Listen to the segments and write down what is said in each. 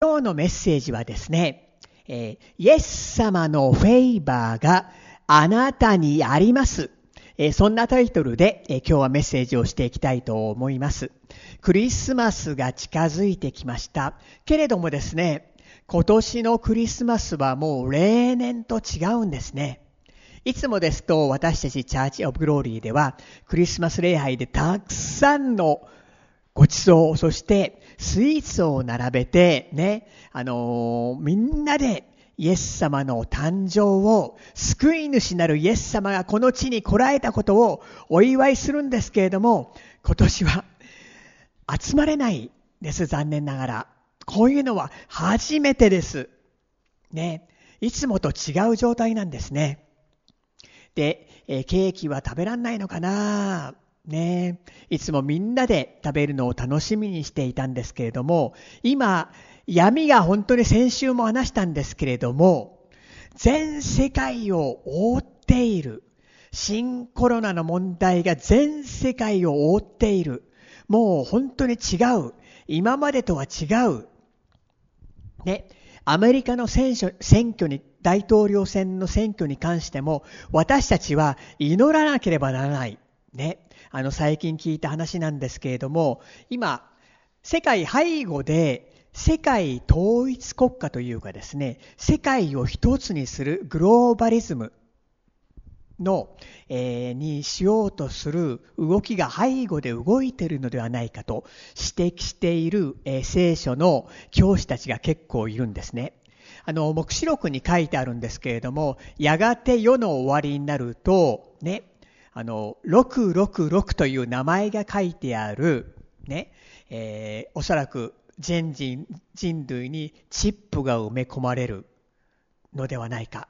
今日のメッセージはですね、えー、イエス様のフェイバーがあなたにあります。えー、そんなタイトルで、えー、今日はメッセージをしていきたいと思います。クリスマスが近づいてきました。けれどもですね、今年のクリスマスはもう例年と違うんですね。いつもですと私たちチャーチオブグローリーではクリスマス礼拝でたくさんのごちそう、そしてスイーツを並べて、ね、あのー、みんなでイエス様の誕生を、救い主なるイエス様がこの地に来られたことをお祝いするんですけれども、今年は集まれないです、残念ながら。こういうのは初めてです。ね。いつもと違う状態なんですね。で、えケーキは食べらんないのかな？ねいつもみんなで食べるのを楽しみにしていたんですけれども、今、闇が本当に先週も話したんですけれども、全世界を覆っている。新コロナの問題が全世界を覆っている。もう本当に違う。今までとは違う。ね。アメリカの選挙に、大統領選の選挙に関しても、私たちは祈らなければならない。ね。あの、最近聞いた話なんですけれども、今、世界背後で、世界統一国家というかですね、世界を一つにするグローバリズムの、えー、にしようとする動きが背後で動いているのではないかと指摘している、えー、聖書の教師たちが結構いるんですね。あの、目視録に書いてあるんですけれども、やがて世の終わりになると、ね、あの、666という名前が書いてある、ね、えー、おそらく全人人類にチップが埋め込まれるのではないか。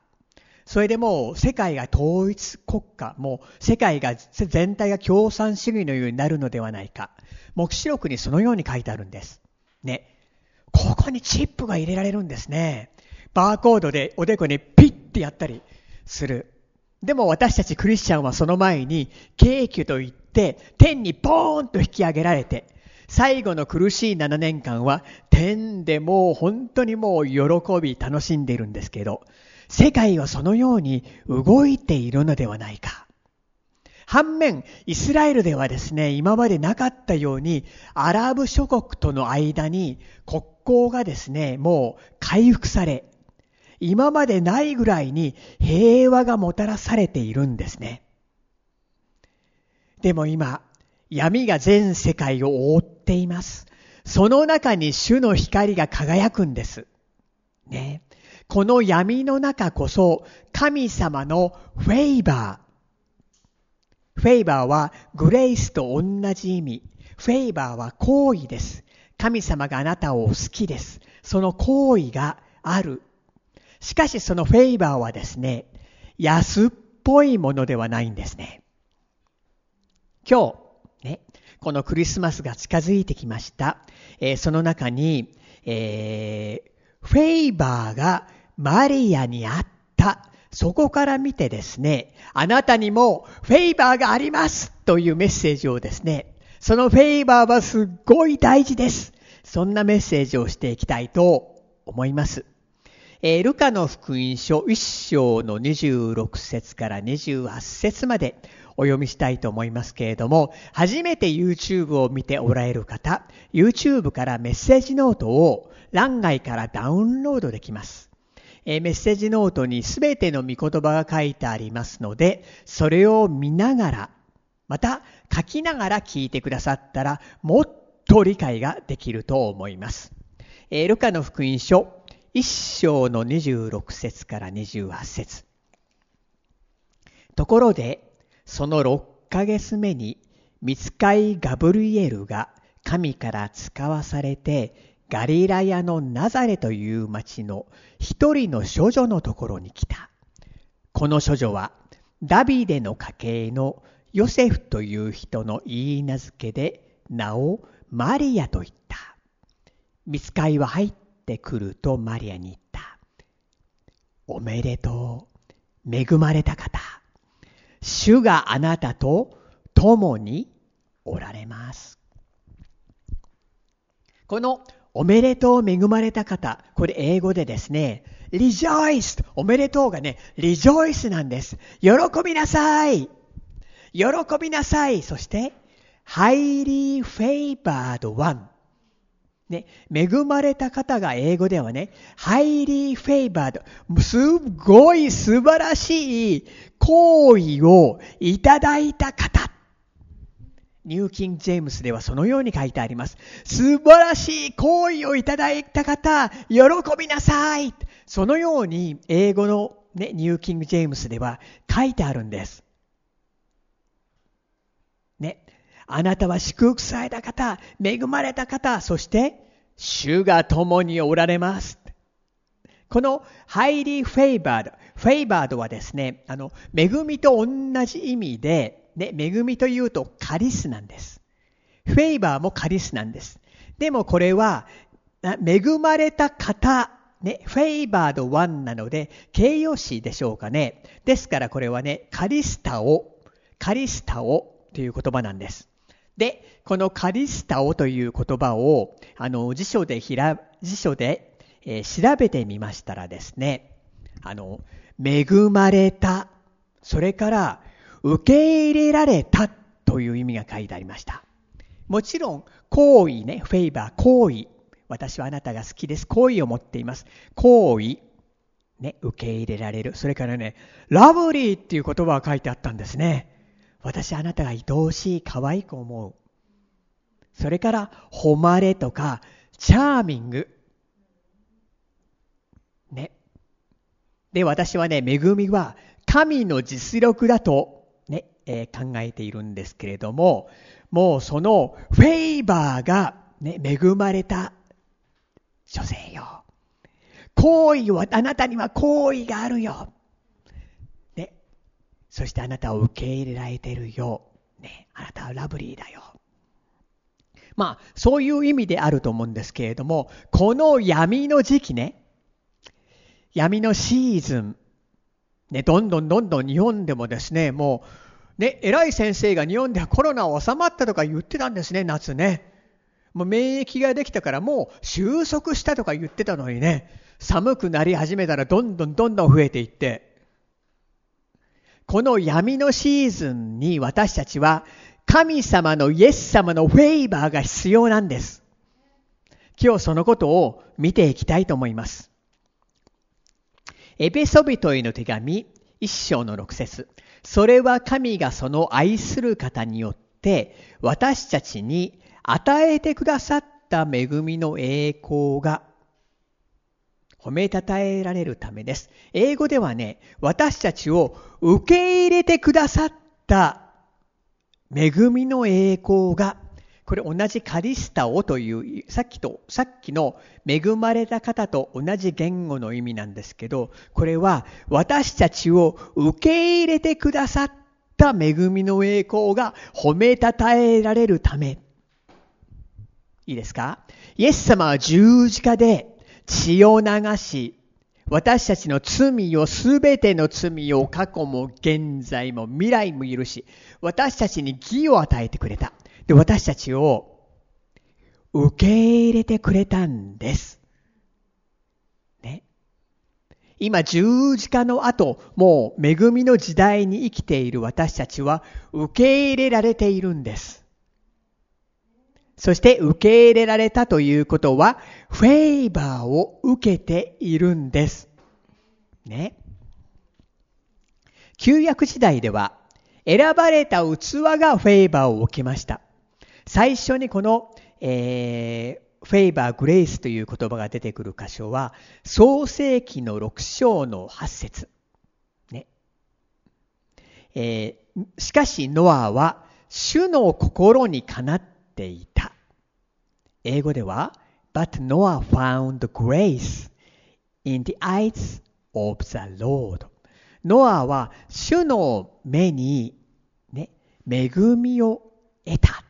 それでもう世界が統一国家、もう世界が全体が共産主義のようになるのではないか。目視録にそのように書いてあるんです。ね。ここにチップが入れられるんですね。バーコードでおでこにピッてやったりする。でも私たちクリスチャンはその前に、敬虚と言って、天にポーンと引き上げられて、最後の苦しい7年間は、天でもう本当にもう喜び楽しんでいるんですけど、世界はそのように動いているのではないか。反面、イスラエルではですね、今までなかったように、アラブ諸国との間に国交がですね、もう回復され、今までないぐらいに平和がもたらされているんですね。でも今、闇が全世界を覆っています。その中に主の光が輝くんです。ね。この闇の中こそ神様のフェイバー。フェイバーはグレイスと同じ意味。フェイバーは行為です。神様があなたを好きです。その行為があるしかしそのフェイバーはですね、安っぽいものではないんですね。今日、ね、このクリスマスが近づいてきました。えー、その中に、えー、フェイバーがマリアにあった。そこから見てですね、あなたにもフェイバーがありますというメッセージをですね、そのフェイバーはすっごい大事です。そんなメッセージをしていきたいと思います。えー、ルカの福音書1章の26節から28節までお読みしたいと思いますけれども、初めて YouTube を見ておられる方、YouTube からメッセージノートを欄外からダウンロードできます。え、メッセージノートにすべての御言葉が書いてありますので、それを見ながら、また書きながら聞いてくださったら、もっと理解ができると思います。え、ルカの福音書一章の26節から28節ところで、その6ヶ月目に、見つかいガブリエルが神から使わされて、ガリラヤのナザレという町の一人の処女のところに来た。この処女は、ダビデの家系のヨセフという人の言い名付けで、名をマリアと言った。見つかいは入ってってくるとマリアに言った。おめでとう。恵まれた方。主があなたと共におられます。このおめでとう恵まれた方。これ英語でですね、rejoice おめでとうがね、rejoice なんです。喜びなさい喜びなさいそして、highly favored one ね、恵まれた方が英語ではね、highly favored すごい素晴らしい行為をいただいた方ニューキング・ジェームスではそのように書いてあります。素晴らしい行為をいただいた方、喜びなさいそのように英語の、ね、ニューキング・ジェームスでは書いてあるんです。ね。あなたは祝福された方、恵まれた方、そして、主が共におられます。この highly favored、favored はですね、あの、恵みと同じ意味で、ね、恵みというとカリスなんです。フェイバーもカリスなんです。でもこれは、恵まれた方、ね、フェイバードワンなので、形容詞でしょうかね。ですからこれはね、カリスタオ、カリスタオという言葉なんです。で、このカリスタオという言葉を、あの、辞書でひら、辞書で、えー、調べてみましたらですね、あの、恵まれた、それから受け入れられたという意味が書いてありました。もちろん、好意ね、フェイバー、好意。私はあなたが好きです。好意を持っています。好意。ね、受け入れられる。それからね、ラブリーっていう言葉が書いてあったんですね。私あなたが愛おしい、可愛く思う。それから、誉れとか、チャーミング。ね。で、私はね、恵みは神の実力だとねえー、考えているんですけれども、もうそのフェイバーが、ね、恵まれた女性よ。行為は、あなたには行為があるよ。そしてあなたを受け入れられてるよ。ね。あなたはラブリーだよ。まあ、そういう意味であると思うんですけれども、この闇の時期ね、闇のシーズン、ね、どんどんどんどん日本でもですね、もう、ね、偉い先生が日本ではコロナ収まったとか言ってたんですね、夏ね。もう免疫ができたからもう収束したとか言ってたのにね、寒くなり始めたらどんどんどんどん増えていって、この闇のシーズンに私たちは神様のイエス様のフェイバーが必要なんです。今日そのことを見ていきたいと思います。エペソビトへの手紙一章の六節それは神がその愛する方によって私たちに与えてくださった恵みの栄光が褒めたたえられるためです。英語ではね、私たちを受け入れてくださった恵みの栄光がこれ同じカリスタオという、さっきと、さっきの恵まれた方と同じ言語の意味なんですけど、これは私たちを受け入れてくださった恵みの栄光が褒めたたえられるため。いいですか？イエス様は十字架で血を流し、私たちの罪を、すべての罪を過去も現在も未来も許し、私たちに義を与えてくれた。で、私たちを受け入れてくれたんです。ね。今、十字架の後、もう恵みの時代に生きている私たちは受け入れられているんです。そして受け入れられたということは、フェイバーを受けているんです。ね。旧約時代では、選ばれた器がフェイバーを受けました。最初にこの、えー、フェイバー、グレイスという言葉が出てくる箇所は、創世記の6章の8節ね。えー、しかし、ノアは、主の心にかなっていた。英語では、But Noah found grace in the eyes of the Lord. ノアは主の目に、ね、恵みを得た。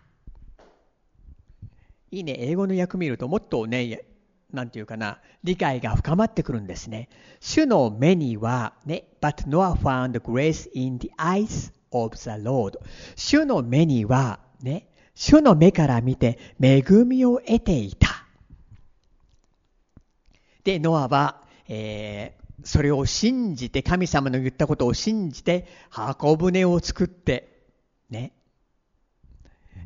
いいね、英語の訳見るともっとね、なんていうかな、理解が深まってくるんですね。主の目には、ね、But Noah found grace in the eyes of the Lord. 主の目には、ね、主の目から見て恵みを得ていた。で、ノアは、えー、それを信じて、神様の言ったことを信じて、箱舟を作って、ね。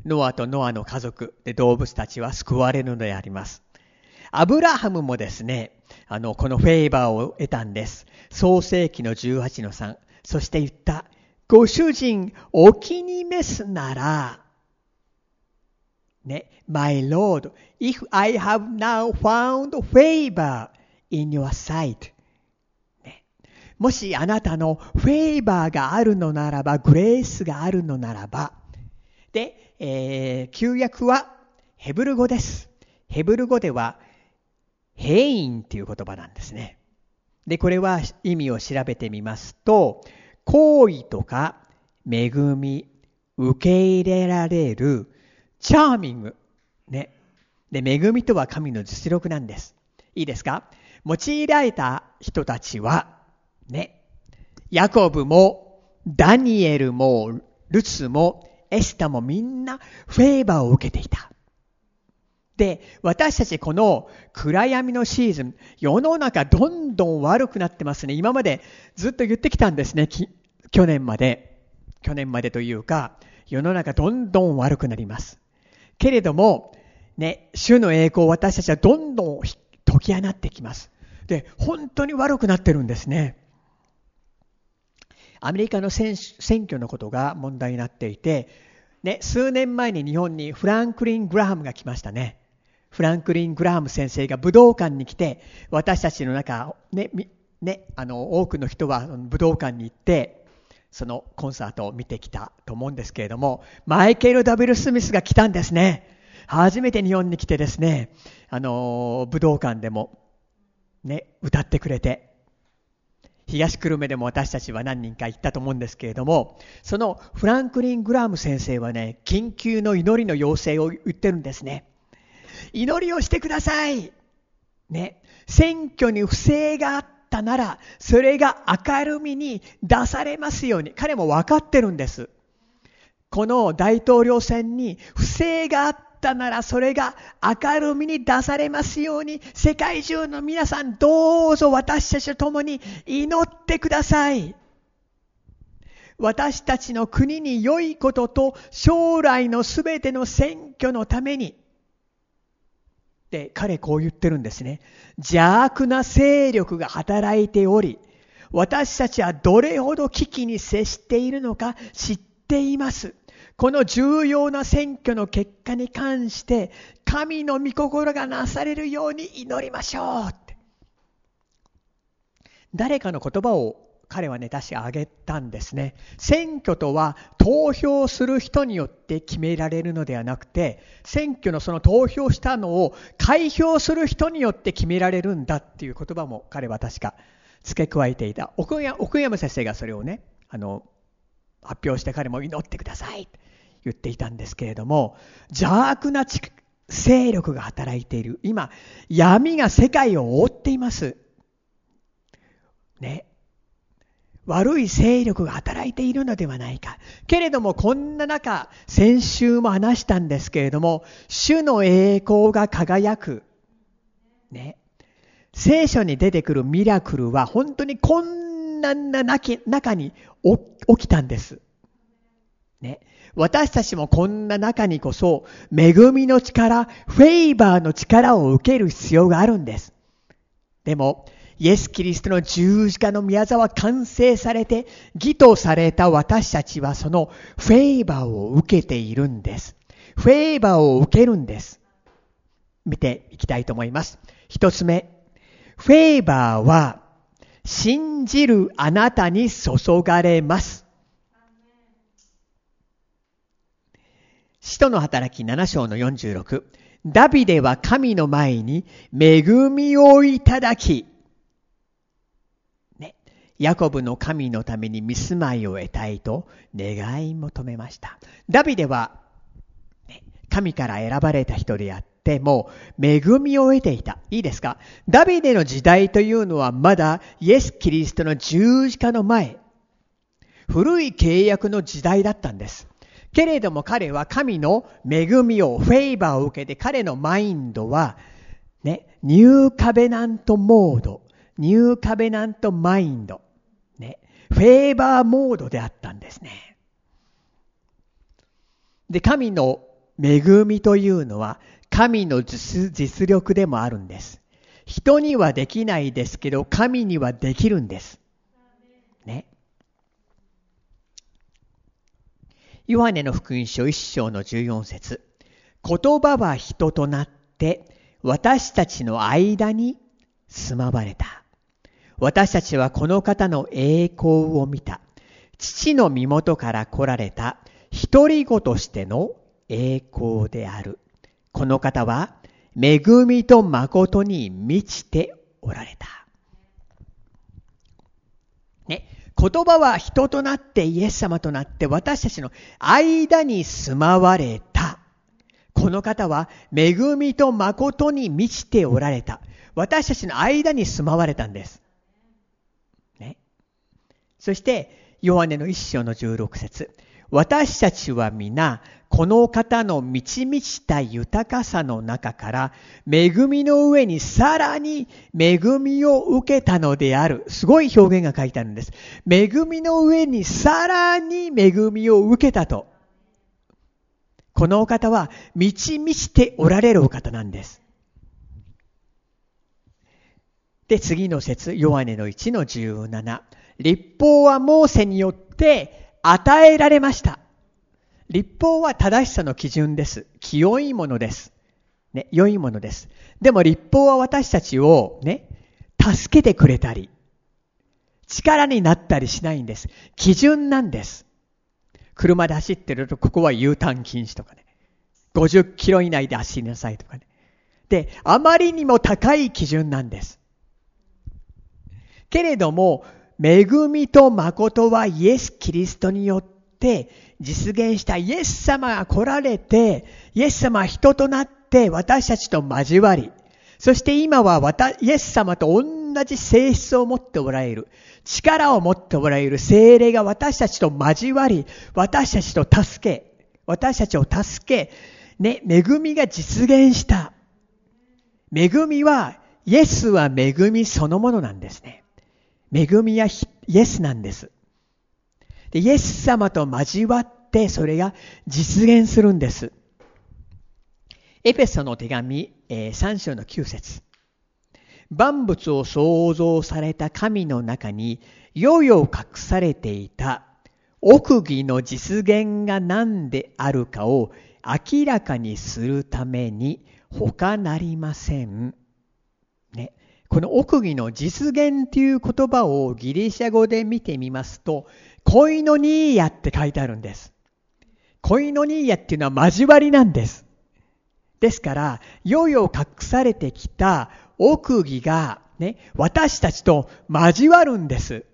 ノアとノアの家族で動物たちは救われるのであります。アブラハムもですね、あの、このフェーバーを得たんです。創世紀の18の3。そして言った。ご主人、お気に召すなら、ね、My Lord, if I have now found favor in your sight、ね、もしあなたのフェーバーがあるのならば、グレースがあるのならば、で、えー、旧約はヘブル語です。ヘブル語では、ヘインっていう言葉なんですね。で、これは意味を調べてみますと、行為とか恵み、受け入れられる、チャーミング。ね。で、恵みとは神の実力なんです。いいですか？用いられた人たちは、ね、ヤコブも、ダニエルも、ルツも、エスタもみんなフェーバーを受けていた。で、私たちこの暗闇のシーズン、世の中どんどん悪くなってますね。今までずっと言ってきたんですね。去年まで。去年までというか、世の中どんどん悪くなります。けれども、ね、主の栄光私たちはどんどん解き放ってきます。で、本当に悪くなってるんですね。アメリカの選挙のことが問題になっていて、ね、数年前に日本にフランクリン・グラハムが来ましたね。フランクリン・グラハム先生が武道館に来て、私たちの中、ね、ね、あの、多くの人は武道館に行って、そのコンサートを見てきたと思うんですけれども、マイケル・ダブル・スミスが来たんですね。初めて日本に来てですね、あの、武道館でも、ね、歌ってくれて、東久留米でも私たちは何人か行ったと思うんですけれども、そのフランクリン・グラム先生はね、緊急の祈りの要請を言ってるんですね。祈りをしてください。ね。選挙に不正があったなら、それが明るみに出されますように。彼も分かってるんです。この大統領選に不正があったなら、それが明るみに出されますように、世界中の皆さん、どうぞ私たちと共に祈ってください。私たちの国に良いことと将来のすべての選挙のためにって彼こう言ってるんですね。邪悪な勢力が働いており、私たちはどれほど危機に接しているのか知っています。この重要な選挙の結果に関して、神の御心がなされるように祈りましょうって。誰かの言葉を彼はね、確か挙げたんですね。選挙とは投票する人によって決められるのではなくて、選挙のその投票したのを開票する人によって決められるんだっていう言葉も彼は確か付け加えていた。奥山先生がそれをね、あの、発表して彼も祈ってくださいって言っていたんですけれども、邪悪な勢力が働いている。今、闇が世界を覆っています。ね。悪い勢力が働いているのではないか。けれどもこんな中、先週も話したんですけれども、主の栄光が輝く。ね。聖書に出てくるミラクルは本当に困難な中に起きたんです。ね。私たちもこんな中にこそ、恵みの力、フェイバーの力を受ける必要があるんです。でも、イエス・キリストの十字架の宮沢完成されて、義とされた私たちはそのフェーバーを受けているんです。フェーバーを受けるんです。見ていきたいと思います。一つ目。フェーバーは信じるあなたに注がれます。使徒の働き7章の46。ダビデは神の前に恵みをいただき、ヤコブの神のために見住まいを得たいと願い求めました。ダビデは、神から選ばれた人であって、も恵みを得ていた。いいですか？ダビデの時代というのはまだイエス・キリストの十字架の前、古い契約の時代だったんです。けれども彼は神の恵みを、 favor を受けて彼のマインドはね、 New Covenant mode、New Covenant mind、ね、フェーバーモードであったんですね。で、神の恵みというのは、神の実力でもあるんです。人にはできないですけど、神にはできるんです。ね。ヨハネの福音書一章の14節言葉は人となって私たちの間に住まわれた。私たちはこの方の栄光を見た。父の身元から来られた一人子としての栄光である。この方は恵みと誠に満ちておられた。ね、言葉は人となってイエス様となって私たちの間に住まわれた。この方は恵みと誠に満ちておられた。私たちの間に住まわれたんです。そして、ヨハネの一章の16節私たちは皆、この方の満ち満ちた豊かさの中から、恵みの上にさらに恵みを受けたのである。すごい表現が書いてあるんです。恵みの上にさらに恵みを受けたと。このお方は満ち満ちておられるお方なんです。で、次の説、ヨハネの1の17。立法はモーセによって与えられました。立法は正しさの基準です。清いものです。ね、良いものです。でも立法は私たちをね、助けてくれたり、力になったりしないんです。基準なんです。車で走ってると、ここは U ターン禁止とかね。50キロ以内で走りなさいとかね。で、あまりにも高い基準なんです。けれども、恵みと誠はイエス・キリストによって実現したイエス様が来られて、イエス様は人となって私たちと交わり、そして今はイエス様と同じ性質を持っておられる、力を持っておられる精霊が私たちと交わり、私たちと助け、私たちを助け、ね、恵みが実現した。恵みは、イエスは恵みそのものなんですね。恵みはイエスなんです。でイエス様と交わってそれが実現するんです。エペソの手紙、えー、3章の9節万物を創造された神の中に、よよ隠されていた奥義の実現が何であるかを明らかにするために他なりません。ね。この奥義の実現という言葉をギリシャ語で見てみますと、コイノニーヤって書いてあるんです。コイノニーヤっていうのは交わりなんです。ですから、いよいよ隠されてきた奥義がね、私たちと交わるんです。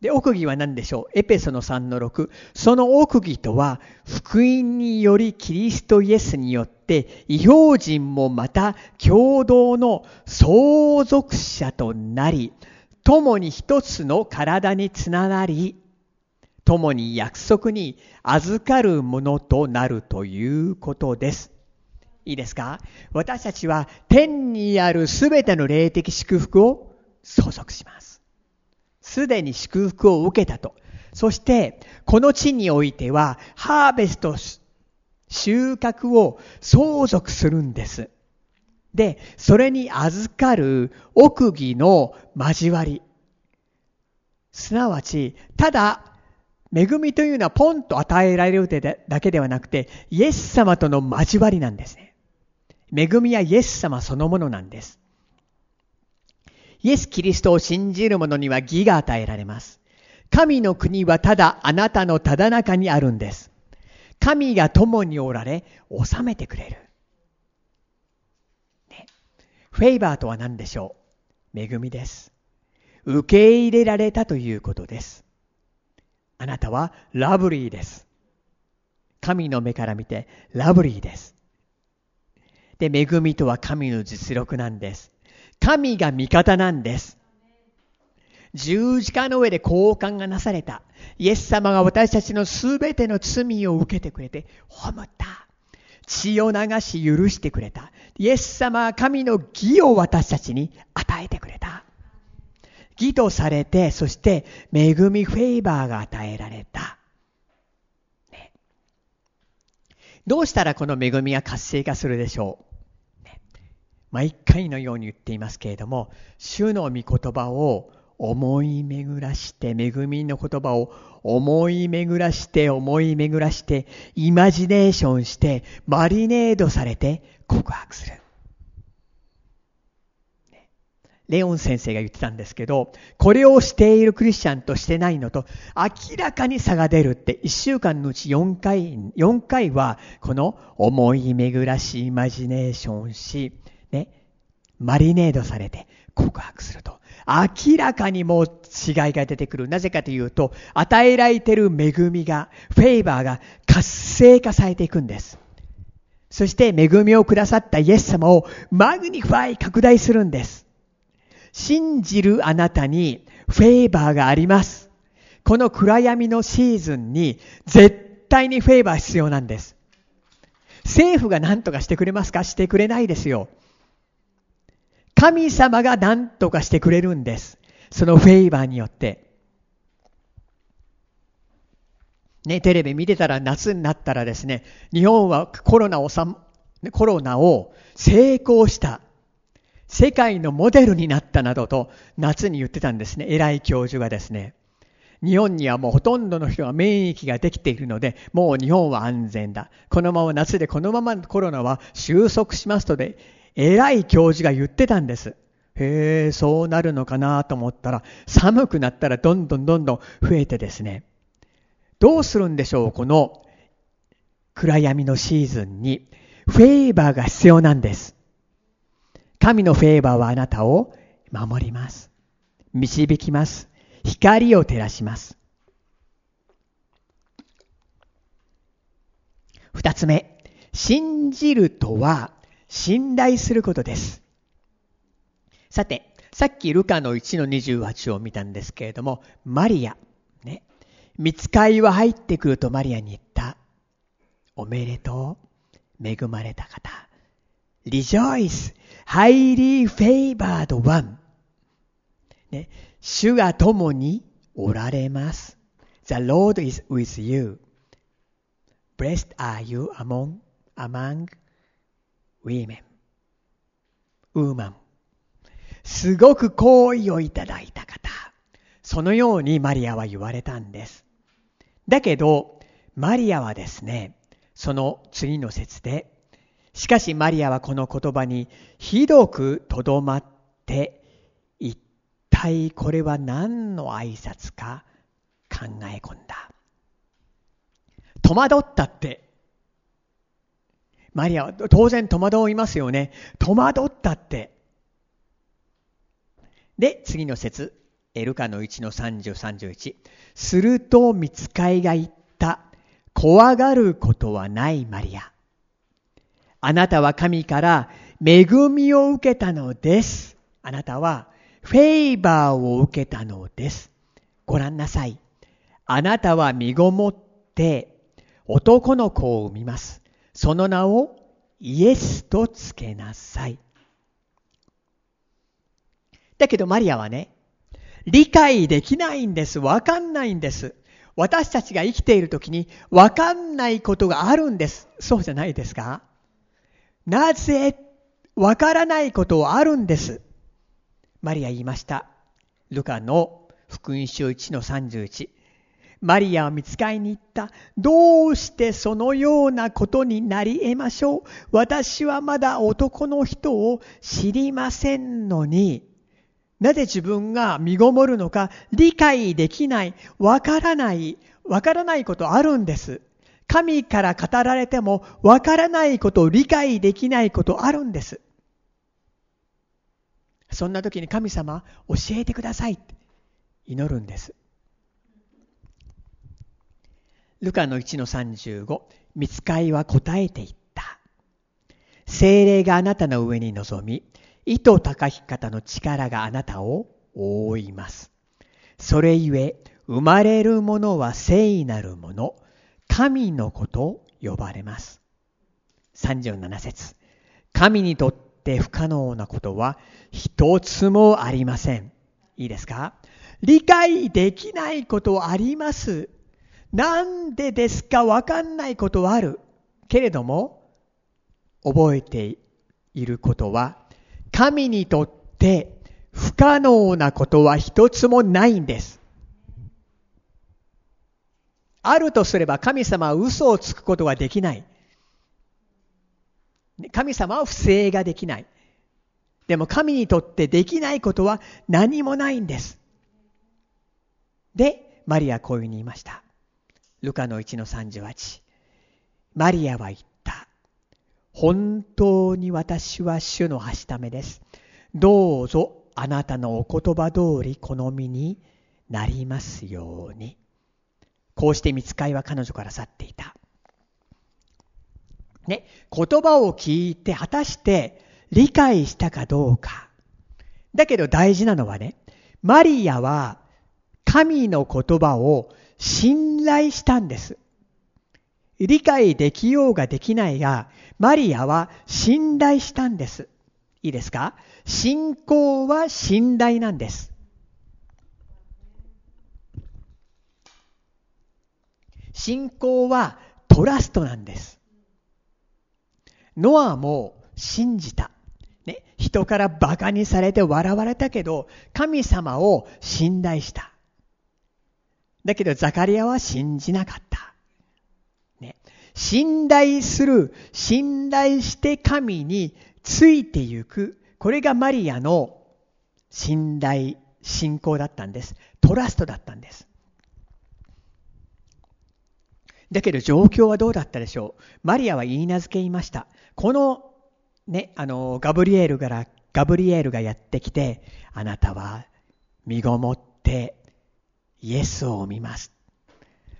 で、奥義は何でしょう？エペソの3の6。その奥義とは、福音によりキリストイエスによって、異表人もまた共同の相続者となり、共に一つの体につながり、共に約束に預かるものとなるということです。いいですか？私たちは天にあるすべての霊的祝福を相続します。すでに祝福を受けたと。そして、この地においては、ハーベスト、収穫を相続するんです。で、それに預かる奥義の交わり。すなわち、ただ、恵みというのはポンと与えられるだけではなくて、イエス様との交わりなんですね。恵みはイエス様そのものなんです。イエス・キリストを信じる者には義が与えられます。神の国はただあなたのただ中にあるんです。神が共におられ、治めてくれる。ねフェイバーとは何でしょう？恵みです。受け入れられたということです。あなたはラブリーです。神の目から見てラブリーです。で、恵みとは神の実力なんです。神が味方なんです。十字架の上で交換がなされた。イエス様が私たちのすべての罪を受けてくれて、褒むった。血を流し許してくれた。イエス様は神の義を私たちに与えてくれた。義とされて、そして恵みフェイバーが与えられた。ね、どうしたらこの恵みが活性化するでしょう、毎回のように言っていますけれども、主の御言葉を思い巡らして、恵みの言葉を思い巡らして、思い巡らして、イマジネーションして、マリネードされて告白する。レオン先生が言ってたんですけど、これをしているクリスチャンとしてないのと明らかに差が出るって1週間のうち4回、4回はこの思い巡らしイマジネーションし、マリネードされて告白すると。明らかにもう違いが出てくる。なぜかというと、与えられてる恵みが、 favor が活性化されていくんです。そして恵みをくださったイエス様を magnify 拡大するんです。信じるあなたに favor があります。この暗闇のシーズンに絶対に favor 必要なんです。政府が何とかしてくれますか？してくれないですよ。神様が何とかしてくれるんです。そのフェイバーによって。ね、テレビ見てたら夏になったらですね、日本はコロナをさコロナを成功した世界のモデルになったなどと夏に言ってたんですね。偉い教授がですね。日本にはもうほとんどの人が免疫ができているので、もう日本は安全だ。このまま夏でこのままコロナは収束しますとで、偉い教授が言ってたんです。へえ、そうなるのかなと思ったら、寒くなったらどんどんどんどん増えてですね、どうするんでしょう、この暗闇のシーズンに、フェーバーが必要なんです。神のフェーバーはあなたを守ります。導きます。光を照らします。二つ目、信じるとは信頼することです。さて、さっきルカの1の28を見たんですけれども、マリア、ね、見つかいは入ってくるとマリアに言った。おめでとう。恵まれた方。rejoice, highly favored one. ね、主が共におられます。The Lord is with you. Blessed are you among, among women. ウーマン。すごく好意をいただいた方。そのようにマリアは言われたんです。だけど、マリアはですね、その次の説で、しかしマリアはこの言葉にひどくとどまって、一体これは何の挨拶か考え込んだ。戸惑ったってマリアは当然戸惑いますよね。戸惑ったって。で、次の説。エルカの1の30、31。すると見つかいが言った。怖がることはないマリア。あなたは神から恵みを受けたのです。あなたはフェイバーを受けたのです。ご覧なさい。あなたは身ごもって男の子を産みます。その名をイエスとつけなさい。だけどマリアはね、理解できないんです。わかんないんです。私たちが生きている時にわかんないことがあるんです。そうじゃないですかなぜわからないことはあるんです。マリア言いました。ルカの福音書1の31。マリアは見つかりに行った。どうしてそのようなことになり得ましょう。私はまだ男の人を知りませんのに、なぜ自分が身ごもるのか理解できない、わからない、わからないことあるんです。神から語られてもわからないこと理解できないことあるんです。そんな時に神様教えてください祈るんです。ルカの1の35、見つかいは答えていった。精霊があなたの上に臨み、意図高き方の力があなたを覆います。それゆえ、生まれるものは聖なるもの、神の子と呼ばれます。37節神にとって不可能なことは一つもありません。いいですか？理解できないことあります。なんでですか？わかんないことはある。けれども、覚えていることは、神にとって不可能なことは一つもないんです。あるとすれば神様は嘘をつくことができない。神様は不正ができない。でも神にとってできないことは何もないんです。で、マリアこういうふうに言いました。ルカの1の38。マリアは言った。本当に私は主のはしためです。どうぞあなたのお言葉通り好みになりますように。こうして見つかいは彼女から去っていた。ね、言葉を聞いて果たして理解したかどうか。だけど大事なのはね、マリアは神の言葉を信頼したんです。理解できようができないが、マリアは信頼したんです。いいですか？信仰は信頼なんです。信仰はトラストなんです。ノアも信じた。ね、人から馬鹿にされて笑われたけど、神様を信頼した。だけどザカリアは信じなかった。ね、信頼する、信頼して神についてゆく。これがマリアの信頼、信仰だったんです。トラストだったんです。だけど状況はどうだったでしょう。マリアは言い名付けいました。この、ね、あの、ガブリエルから、ガブリエルがやってきて、あなたは身ごもってイエスを見ます。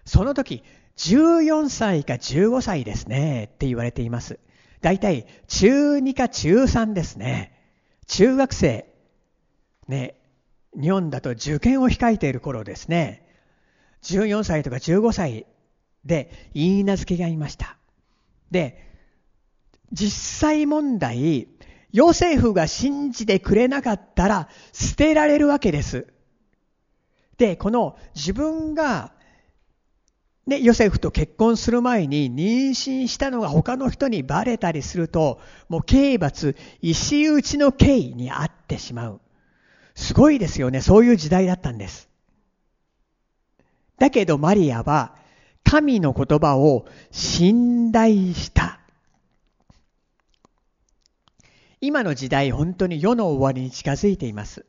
その時、14歳か15歳ですねって言われています。だいたい中2か中3ですね。中学生。ね、日本だと受験を控えている頃ですね。14歳とか15歳で、言い名付けがいました。で、実際問題、ヨセフが信じてくれなかったら捨てられるわけです。で、この自分が、ね、ヨセフと結婚する前に妊娠したのが他の人にバレたりすると、もう刑罰、石打ちの刑にあってしまう。すごいですよね。そういう時代だったんです。だけどマリアは神の言葉を信頼した。今の時代、本当に世の終わりに近づいています。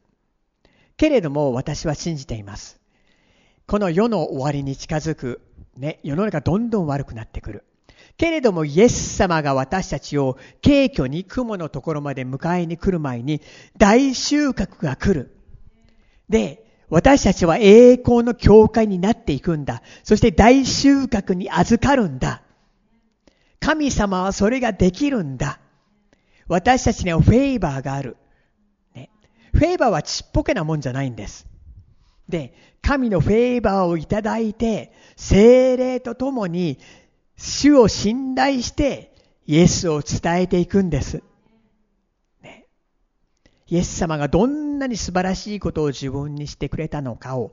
けれども私は信じています。この世の終わりに近づく、ね、世の中どんどん悪くなってくる。けれどもイエス様が私たちを軽挙に雲のところまで迎えに来る前に大収穫が来る。で、私たちは栄光の教会になっていくんだ。そして大収穫に預かるんだ。神様はそれができるんだ。私たちにはフェイバーがある。フェイバーはちっぽけなもんじゃないんです。で、神のフェイバーをいただいて、精霊とともに主を信頼してイエスを伝えていくんです。イエス様がどんなに素晴らしいことを自分にしてくれたのかを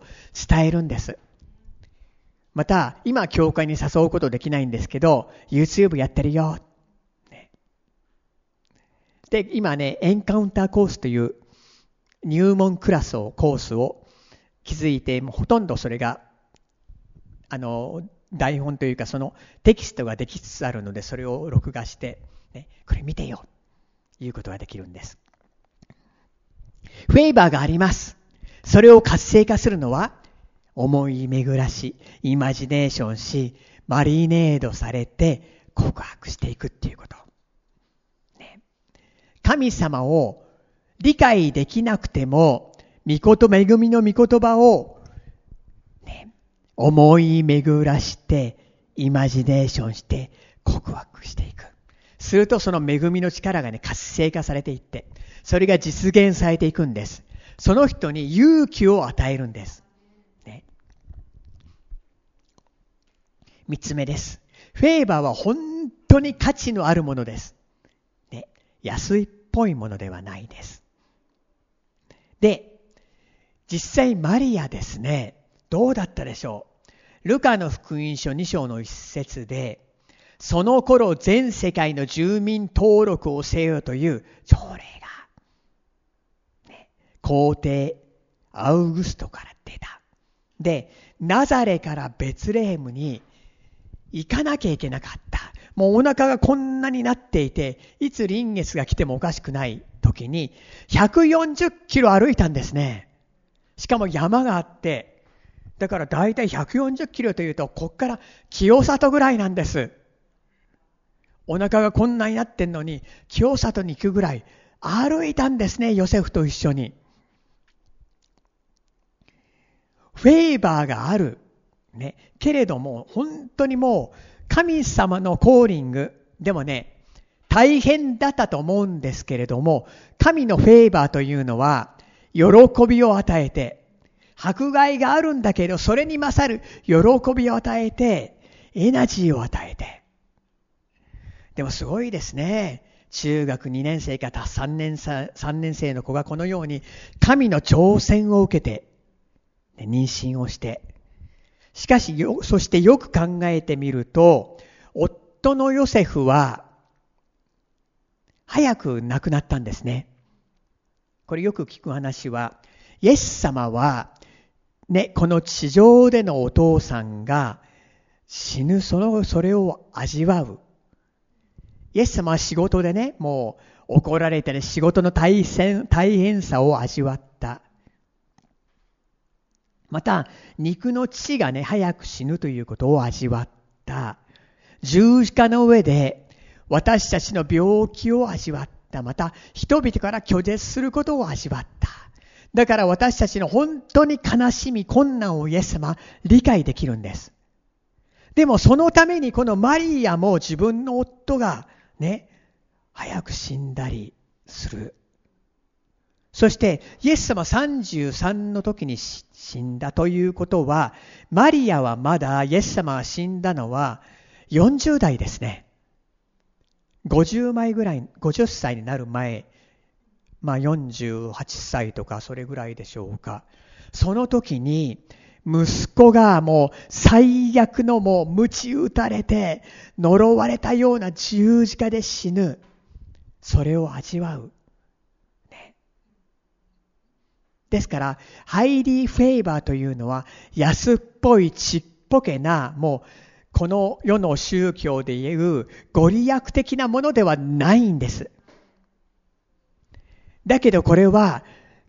伝えるんです。また、今教会に誘うことできないんですけど、YouTube やってるよ。で、今ね、エンカウンターコースという入門クラスを、コースを築いて、もうほとんどそれが、あの、台本というかそのテキストができつつあるので、それを録画して、ね、これ見てよ、いうことができるんです。フェイバーがあります。それを活性化するのは、思い巡らし、イマジネーションし、マリネードされて告白していくっていうこと。ね、神様を理解できなくても、御事、恵みの御言葉を、ね、思い巡らして、イマジネーションして告白していく。するとその恵みの力がね、活性化されていって、それが実現されていくんです。その人に勇気を与えるんです。ね、3つ目です。フェーバーは本当に価値のあるものです。ね、安いっぽいものではないです。で、実際マリアですね、どうだったでしょう？ルカの福音書2章の一節で、その頃全世界の住民登録をせよという条例が、ね、皇帝アウグストから出た。で、ナザレからベツレヘムに行かなきゃいけなかった。もうお腹がこんなになっていて、いつ臨月が来てもおかしくない時に、140キロ歩いたんですね。しかも山があって、だから大体140キロというと、こっから清里ぐらいなんです。お腹がこんなになってんのに、清里に行くぐらい歩いたんですね、ヨセフと一緒に。フェーバーがある。ね。けれども、本当にもう、神様のコーリング。でもね、大変だったと思うんですけれども、神のフェーバーというのは、喜びを与えて、迫害があるんだけど、それに勝る喜びを与えて、エナジーを与えて、でもすごいですね。中学2年生か3年 ,3 年生の子がこのように神の挑戦を受けて、妊娠をして、しかしよそしてよく考えてみると、夫のヨセフは、早く亡くなったんですね。これよく聞く話は、イエス様は、ね、この地上でのお父さんが死ぬ、その、それを味わう。イエス様は仕事でね、もう怒られたり仕事の大変大変さを味わった。また、肉の父がね、早く死ぬということを味わった。十字架の上で私たちの病気を味わった。また、人々から拒絶することを味わった。だから私たちの本当に悲しみ、困難をイエス様理解できるんです。でもそのためにこのマリアも自分の夫がね、早く死んだりする。そして、イエス様33の時に死んだということは、マリアはまだイエス様が死んだのは40代ですね。50枚ぐらい、50歳になる前、まあ48歳とかそれぐらいでしょうか。その時に、息子がもう最悪のもう鞭打たれて呪われたような十字架で死ぬ。それを味わう。ね、ですから、ハイリーフェイバーというのは安っぽいちっぽけなもうこの世の宗教でいうご利益的なものではないんです。だけどこれは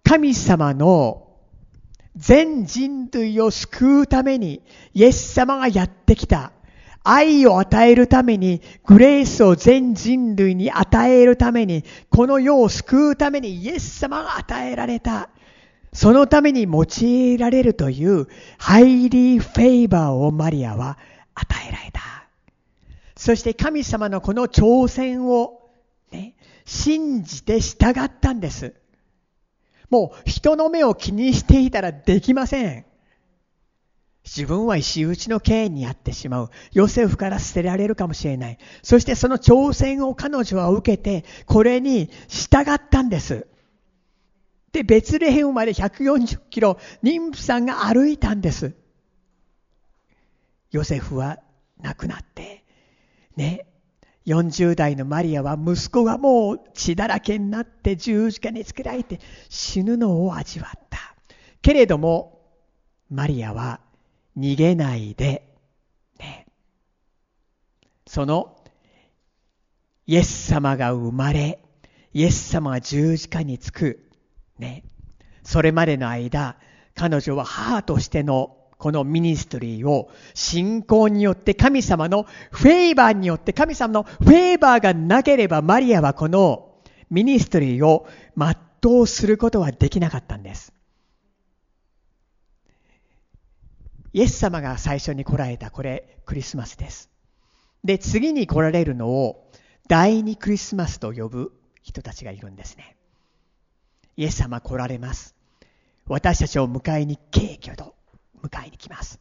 神様の全人類を救うために、イエス様がやってきた。愛を与えるために、グレースを全人類に与えるために、この世を救うためにイエス様が与えられた。そのために用いられるというハイリーフェイバーをマリアは与えられた。そして神様のこの挑戦を、ね、信じて従ったんです。もう人の目を気にしていたらできません。自分は石打ちの刑にあってしまう。ヨセフから捨てられるかもしれない。そしてその挑戦を彼女は受けて、これに従ったんです。で、ベツレヘムまで140キロ、妊婦さんが歩いたんです。ヨセフは亡くなって、ね、40代のマリアは息子がもう血だらけになって十字架につけられて死ぬのを味わった。けれども、マリアは逃げないで、ね、そのイエス様が生まれ、イエス様が十字架につく、ね、それまでの間、彼女は母としてのこのミニストリーを信仰によって神様のフェーバーによって神様のフェーバーがなければマリアはこのミニストリーを全うすることはできなかったんです。イエス様が最初に来られたこれクリスマスです。で、次に来られるのを第二クリスマスと呼ぶ人たちがいるんですね。イエス様来られます。私たちを迎えに敬虚と迎えに来ます。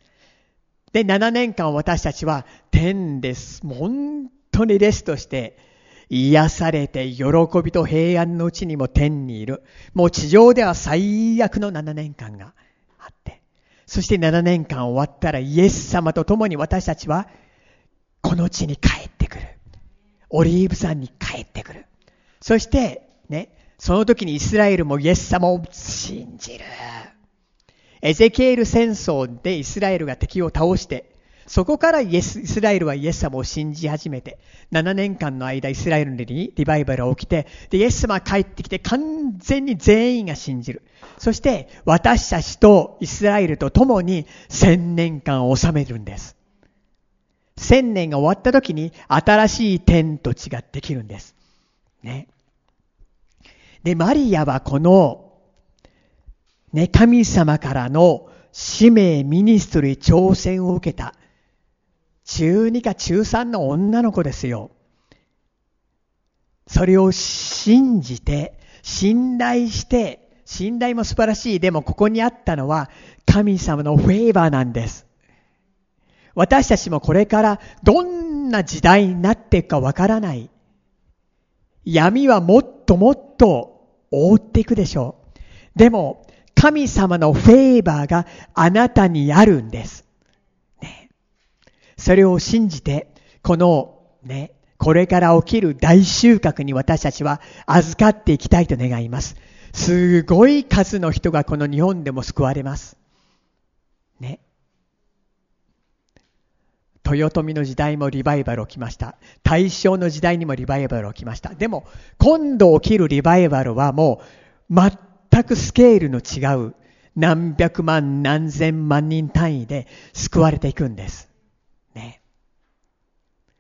で、7年間私たちは天です。本当にレストして癒されて喜びと平安のうちにも天にいる。もう地上では最悪の7年間があって、そして7年間終わったらイエス様と共に私たちはこの地に帰ってくる。オリーブ山に帰ってくる。そしてね、その時にイスラエルもイエス様を信じる。エゼキエル戦争でイスラエルが敵を倒して、そこからイエスイスラエルはイエス様を信じ始めて、7年間の間イスラエルにリバイバルが起きて、で、イエス様が帰ってきて完全に全員が信じる。そして私たちとイスラエルと共に千年間を治めるんです。千年が終わった時に新しい天と地ができるんです。ね。で、マリアはこの、ね、神様からの使命、ミニストリー、挑戦を受けた中2か中3の女の子ですよ。それを信じて、信頼して、信頼も素晴らしい。でもここにあったのは神様のフェーバーなんです。私たちもこれからどんな時代になっていくかわからない。闇はもっともっと覆っていくでしょう。でも神様のフェーバーがあなたにあるんです。ねそれを信じて、このね、これから起きる大収穫に私たちは預かっていきたいと願います。すごい数の人がこの日本でも救われます。ね。豊臣の時代もリバイバル起きました。大正の時代にもリバイバル起きました。でも、今度起きるリバイバルはもう全くスケールの違う何百万何千万人単位で救われていくんです。ね。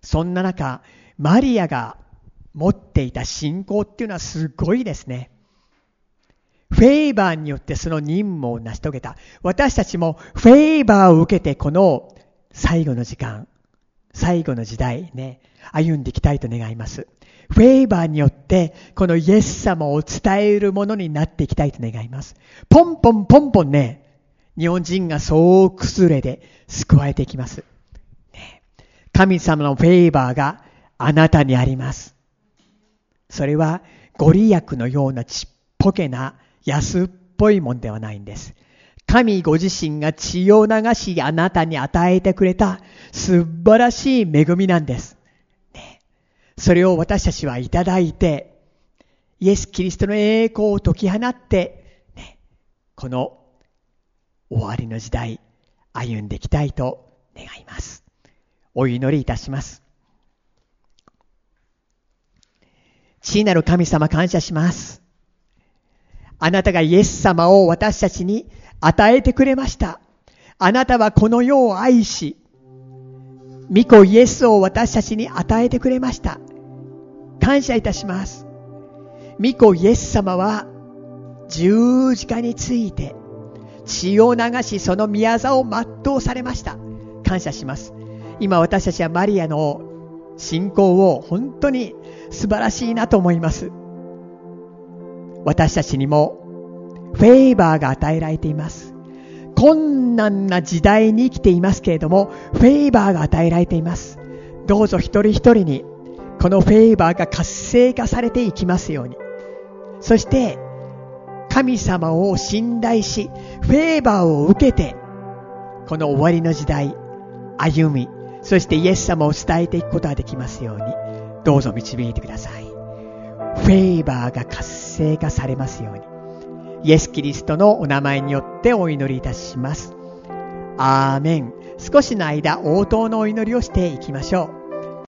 そんな中、マリアが持っていた信仰っていうのはすごいですね。フェーバーによってその任務を成し遂げた。私たちもフェーバーを受けてこの最後の時間、最後の時代ね、歩んでいきたいと願います。フェーバーによってこのイエス様を伝えるものになっていきたいと願います。ポンポンポンポンね、日本人が総崩れで救われていきます。神様のフェーバーがあなたにあります。それはご利益のようなちっぽけな安っぽいもんではないんです。神ご自身が血を流しあなたに与えてくれた素晴らしい恵みなんです。ね、それを私たちはいただいて、イエス・キリストの栄光を解き放って、ね、この終わりの時代歩んでいきたいと願います。お祈りいたします。父なる神様感謝します。あなたがイエス様を私たちに与えてくれました。あなたはこの世を愛し、御子イエスを私たちに与えてくれました。感謝いたします。御子イエス様は十字架について血を流しその宮座を全うされました。感謝します。今私たちはマリアの信仰を本当に素晴らしいなと思います。私たちにもフェーバーが与えられています。困難な時代に生きていますけれども、フェーバーが与えられています。どうぞ一人一人にこのフェーバーが活性化されていきますように。そして、神様を信頼し、フェーバーを受けて、この終わりの時代、歩み、そしてイエス様を伝えていくことができますように、どうぞ導いてください。フェーバーが活性化されますように。イエス・キリストのお名前によってお祈りいたします。アーメン。少しの間、応答のお祈りをしていきましょう。